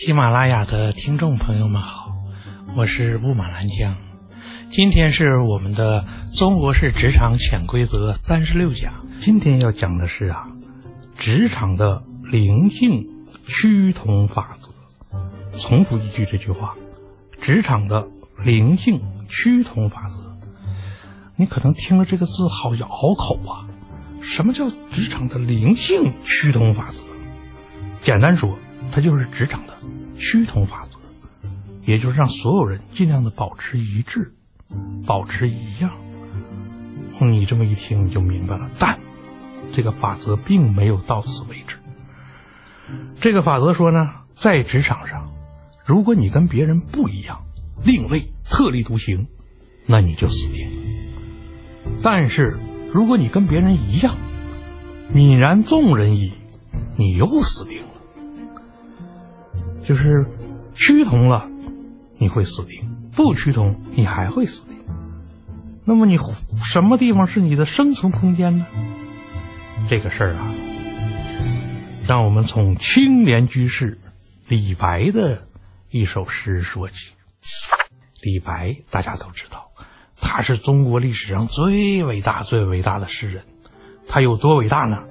喜马拉雅的听众朋友们好，我是布马兰江，今天是我们的中国式职场潜规则三十六讲。今天要讲的是啊，职场的灵性趋同法则。重复一句这句话：职场的灵性趋同法则。你可能听了这个字好咬口啊，什么叫职场的灵性趋同法则？简单说，它就是职场的趋同法则，也就是让所有人尽量的保持一致，保持一样。你这么一听你就明白了，但这个法则并没有到此为止。这个法则说呢，在职场上，如果你跟别人不一样、另类、特立独行，那你就死定。但是如果你跟别人一样，泯然众人矣，你又死定了。就是趋同了，你会死定；不趋同，你还会死定。那么你什么地方是你的生存空间呢？这个事儿啊，让我们从青莲居士李白的一首诗说起。李白大家都知道，他是中国历史上最伟大、最伟大的诗人。他有多伟大呢？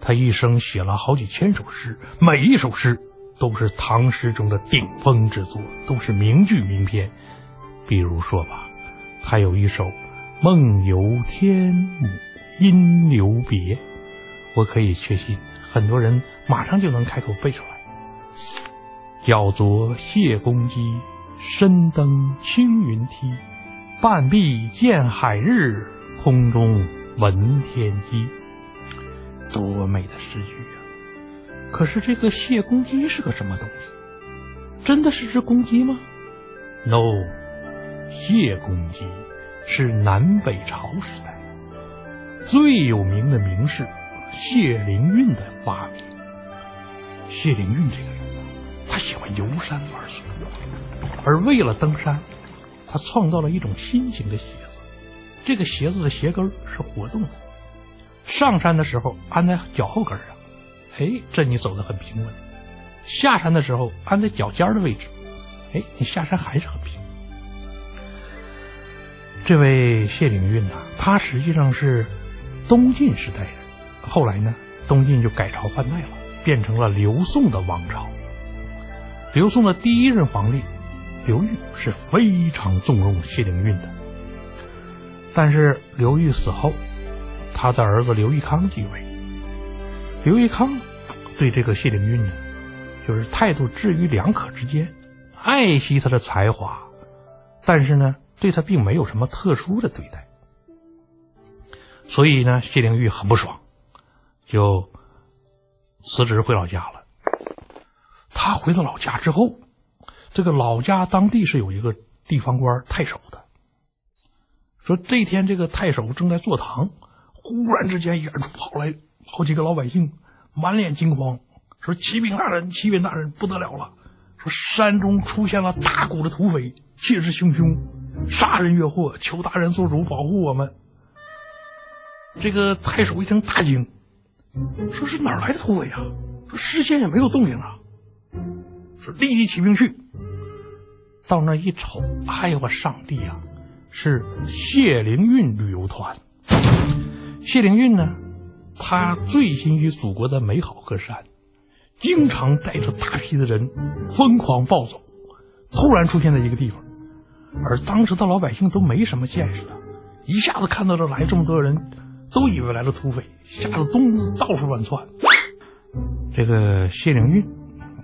他一生写了好几千首诗，每一首诗。都是唐诗中的顶峰之作，都是名句名篇。比如说吧，他有一首《梦游天姥因留别》，我可以确信很多人马上就能开口背出来。脚着谢公屐，身登青云梯，半壁见海日，空中闻天鸡。多美的诗句！可是这个谢公鸡是个什么东西？真的是只公鸡吗？No，谢公鸡是南北朝时代最有名的名士谢灵运的发明。谢灵运这个人，他喜欢游山玩水，而为了登山，他创造了一种新型的鞋子。这个鞋子的鞋跟是活动的，上山的时候安在脚后跟上。哎，这你走得很平稳。下山的时候安在脚尖的位置，哎，你下山还是很平。这位谢灵运呐，他实际上是东晋时代人。后来呢，东晋就改朝换代了，变成了刘宋的王朝。刘宋的第一任皇帝刘裕是非常纵容谢灵运的，但是刘裕死后，他的儿子刘义康继位。刘义康对这个谢灵运呢，就是态度置于两可之间，爱惜他的才华，但是呢，对他并没有什么特殊的对待。所以呢，谢灵运很不爽，就辞职回老家了。他回到老家之后，这个老家当地是有一个地方官太守的。说这天这个太守正在坐堂，忽然之间远处跑来。好几个老百姓满脸惊慌，说：“启禀大人，启禀大人，不得了了！说山中出现了大股的土匪，气势汹汹，杀人越货，求大人做主，保护我们。”这个太守一听大惊，说是哪来的土匪啊？说事先也没有动静啊！说立即起兵去。到那一瞅，哎呦我上帝呀！是谢灵运旅游团。谢灵运呢？他醉心于祖国的美好河山，经常带着大批的人疯狂暴走，突然出现在一个地方，而当时的老百姓都没什么见识的，一下子看到这来这么多人，都以为来了土匪，吓得东到处乱窜。这个谢灵运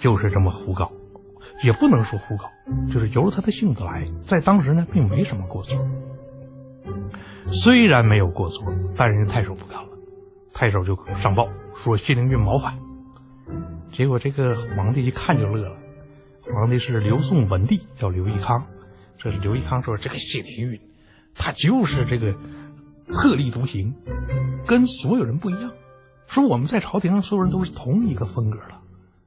就是这么胡搞，也不能说胡搞，就是由着他的性子来，在当时呢并没什么过错。虽然没有过错，但人家太守不干了。太守就上报说谢灵运谋反，结果这个皇帝一看就乐了。皇帝是刘宋文帝，叫刘义康。这是刘义康说：“这个谢灵运，他就是这个特立独行，跟所有人不一样。说我们在朝廷上所有人都是同一个风格的，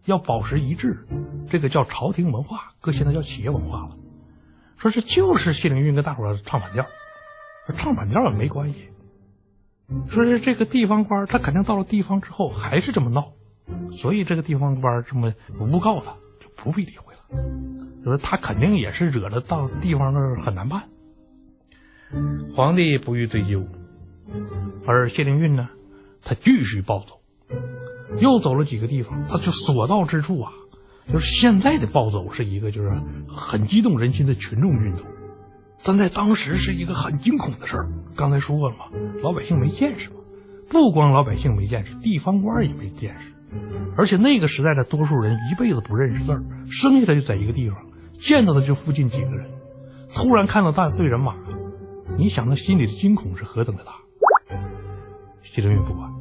要保持一致，这个叫朝廷文化，搁现在叫企业文化了。说这就是谢灵运跟大伙唱反调，唱反调也没关系。”说是这个地方官，他肯定到了地方之后还是这么闹，所以这个地方官这么诬告他，就不必理会了。说他肯定也是惹得到地方那很难办。皇帝不予追究，而谢灵运呢，他继续暴走，又走了几个地方，他就所到之处啊，就是现在的暴走是一个就是很激动人心的群众运动，但在当时是一个很惊恐的事儿。刚才说了嘛，老百姓没见识嘛，不光老百姓没见识，地方官也没见识，而且那个时代的多数人一辈子不认识字儿，生下来就在一个地方，见到的就附近几个人，突然看到大队人马。你想，他心里的惊恐是何等的大？谢灵运不管，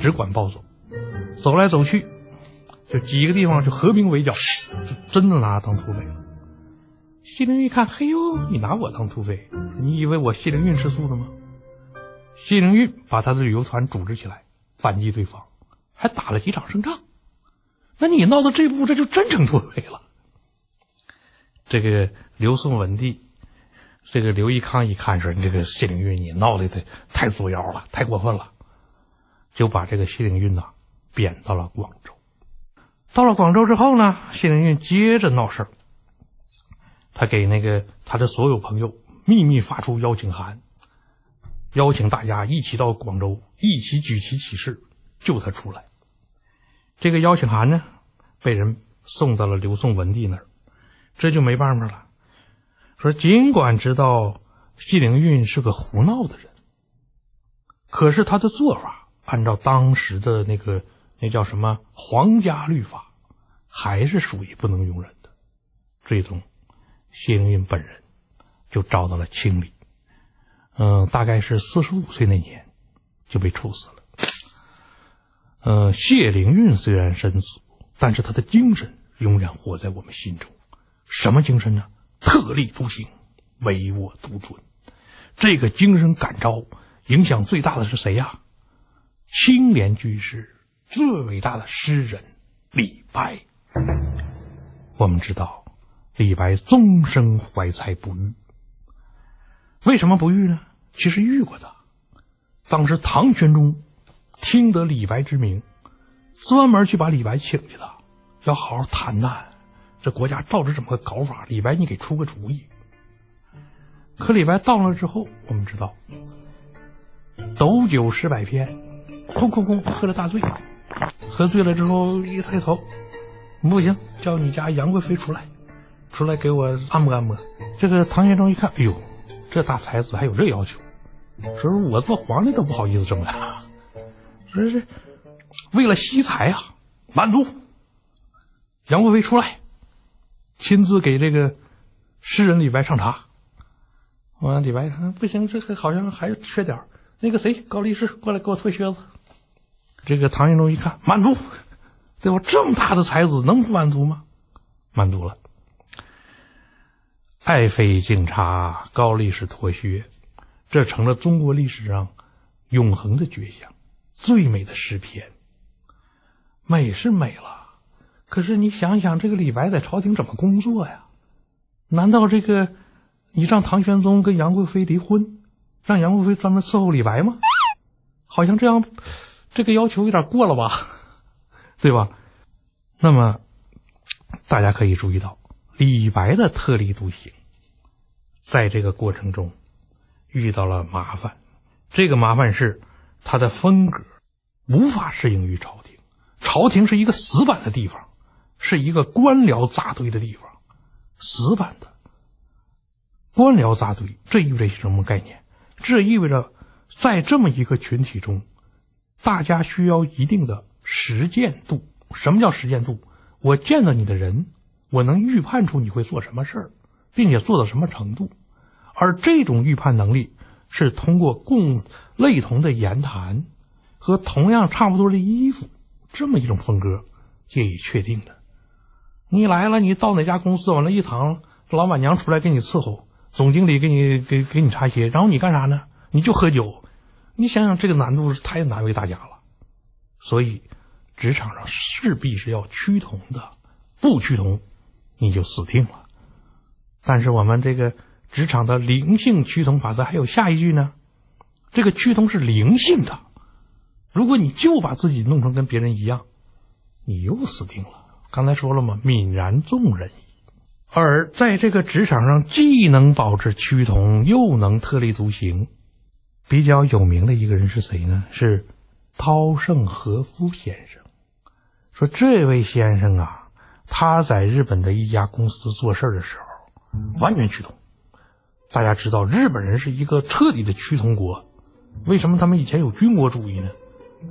只管暴走，走来走去，就几个地方就合兵围剿，就真的拿他当土匪了。谢灵运一看，嘿呦，你拿我当土匪？你以为我谢灵运吃素的吗？谢灵运把他的旅游团组织起来反击对方，还打了几场胜仗。那你闹到这步，这就真成土匪了。这个刘宋文帝。这个刘义康一看说：“你这个谢灵运，你闹的太太作妖了，太过分了，就把这个谢灵运呐贬到了广州。到了广州之后呢，谢灵运接着闹事儿。他给那个他的所有朋友秘密发出邀请函，邀请大家一起到广州，一起举旗起誓，救他出来。这个邀请函呢，被人送到了刘宋文帝那儿，这就没办法了。”说，尽管知道谢灵运是个胡闹的人，可是他的做法按照当时的那个那叫什么皇家律法，还是属于不能容忍的。最终，谢灵运本人就遭到了清理。嗯，大概是四十五岁那年就被处死了。呃，谢灵运虽然身死，但是他的精神永远活在我们心中。什么精神呢？特立独行，唯我独尊，这个精神感召影响最大的是谁呀？青莲居士最伟大的诗人李白。我们知道，李白终生怀才不遇。为什么不遇呢？其实遇过的。当时唐玄宗听得李白之名，专门去把李白请去的，要好好谈谈。这国家到底怎么个搞法？李白，你给出个主意。可李白到了之后，我们知道，斗酒诗百篇，空空空喝了大醉，喝醉了之后一抬头，不行，叫你家杨贵妃出来，出来给我按摩按摩。这个唐玄宗一看，哎呦，这大才子还有这要求，说我做皇帝都不好意思这么干，说是为了惜才啊，满足。杨贵妃出来。亲自给这个诗人李白上茶，完李白看不行，这个好像还缺点那个谁，高力士过来给我脱靴子。这个唐玄宗一看，满足，对吧？这么大的才子能不满足吗？满足了。爱妃敬茶，高力士脱靴，这成了中国历史上永恒的绝响，最美的诗篇。美是美了。可是你想想，这个李白在朝廷怎么工作呀？难道这个你让唐玄宗跟杨贵妃离婚，让杨贵妃专门伺候李白吗？好像这样，这个要求有点过了吧，对吧？那么大家可以注意到，李白的特立独行，在这个过程中遇到了麻烦。这个麻烦是他的风格无法适应于朝廷，朝廷是一个死板的地方。是一个官僚扎堆的地方，死板的官僚扎堆，这意味着什么概念？这意味着在这么一个群体中，大家需要一定的实践度。什么叫实践度？我见到你的人，我能预判出你会做什么事儿，并且做到什么程度。而这种预判能力是通过共类同的言谈和同样差不多的衣服这么一种风格借以确定的。你来了，你到哪家公司往那一躺，老板娘出来给你伺候，总经理给你给给你擦鞋，然后你干啥呢？你就喝酒。你想想这个难度是太难为大家了。所以，职场上势必是要趋同的，不趋同，你就死定了。但是我们这个职场的灵性趋同法则还有下一句呢，这个趋同是灵性的。如果你就把自己弄成跟别人一样，你又死定了。刚才说了嘛，泯然众人矣。而在这个职场上，既能保持趋同，又能特立独行，比较有名的一个人是谁呢？是稻盛和夫先生。说这位先生啊，他在日本的一家公司做事的时候，完全趋同。大家知道，日本人是一个彻底的趋同国。为什么他们以前有军国主义呢？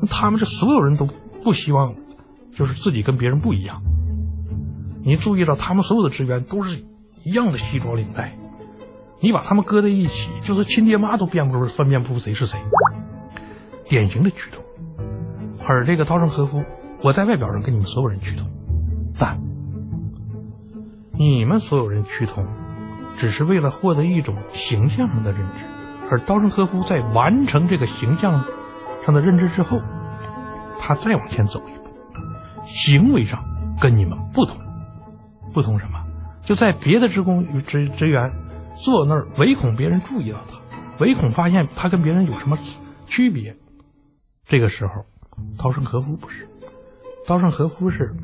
他们是所有人都不希望，就是自己跟别人不一样。你注意到，他们所有的职员都是一样的西装领带。你把他们搁在一起，就是亲爹妈都辨不出、分辨不出谁是谁。典型的趋同。而这个稻盛和夫，我在外表上跟你们所有人趋同，但你们所有人趋同，只是为了获得一种形象上的认知。而稻盛和夫在完成这个形象上的认知之后，他再往前走一步，行为上跟你们不同。不同什么？就在别的职工与职职员坐那儿，唯恐别人注意到他，唯恐发现他跟别人有什么区别。这个时候，稻盛和夫不是，稻盛和夫是，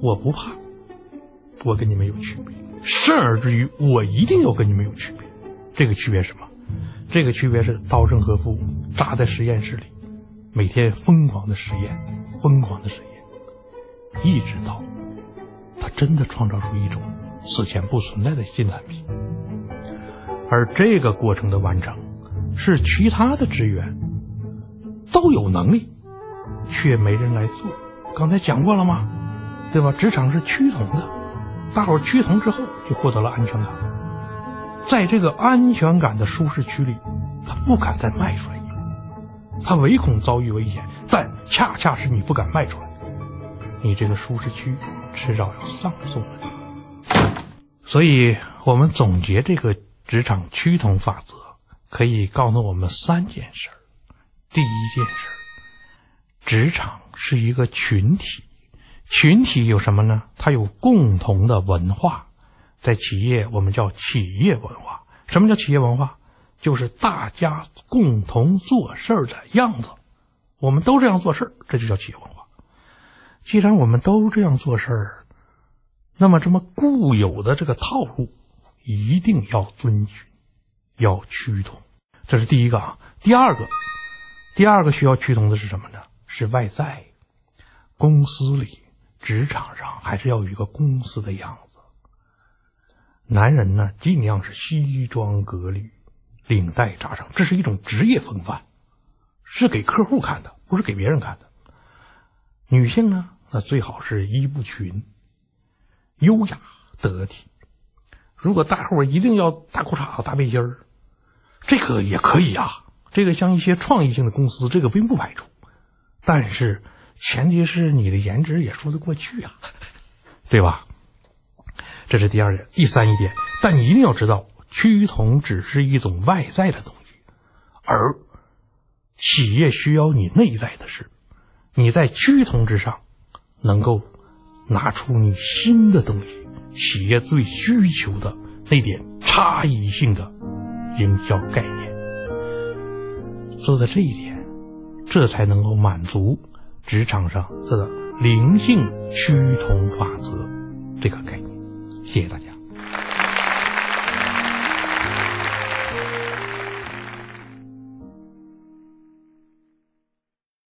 我不怕，我跟你们有区别，甚而至于我一定要跟你们有区别。这个区别是什么？这个区别是稻盛和夫扎在实验室里，每天疯狂的实验，疯狂的实验，一直到。他真的创造出一种此前不存在的新产品，而这个过程的完成，是其他的职员都有能力，却没人来做。刚才讲过了吗？对吧？职场是趋同的，大伙儿趋同之后就获得了安全感，在这个安全感的舒适区里，他不敢再迈出来一步，他唯恐遭遇危险，但恰恰是你不敢迈出来，你这个舒适区。迟早要上送的，所以我们总结这个职场趋同法则，可以告诉我们三件事儿。第一件事儿，职场是一个群体，群体有什么呢？它有共同的文化，在企业我们叫企业文化。什么叫企业文化？就是大家共同做事儿的样子，我们都这样做事儿，这就叫企业文化。既然我们都这样做事儿，那么这么固有的这个套路一定要遵循，要趋同。这是第一个啊。第二个，第二个需要趋同的是什么呢？是外在。公司里、职场上还是要有一个公司的样子。男人呢，尽量是西装革履、领带扎上，这是一种职业风范，是给客户看的，不是给别人看的。女性呢？那最好是衣不裙，优雅得体。如果大伙一定要大裤衩子、大背心儿，这个也可以啊。这个像一些创意性的公司，这个并不排除。但是前提是你的颜值也说得过去啊，对吧？这是第二点，第三一点。但你一定要知道，趋同只是一种外在的东西，而企业需要你内在的是，你在趋同之上。能够拿出你新的东西，企业最需求的那点差异性的营销概念，做到这一点，这才能够满足职场上的灵性趋同法则这个概念。谢谢大家。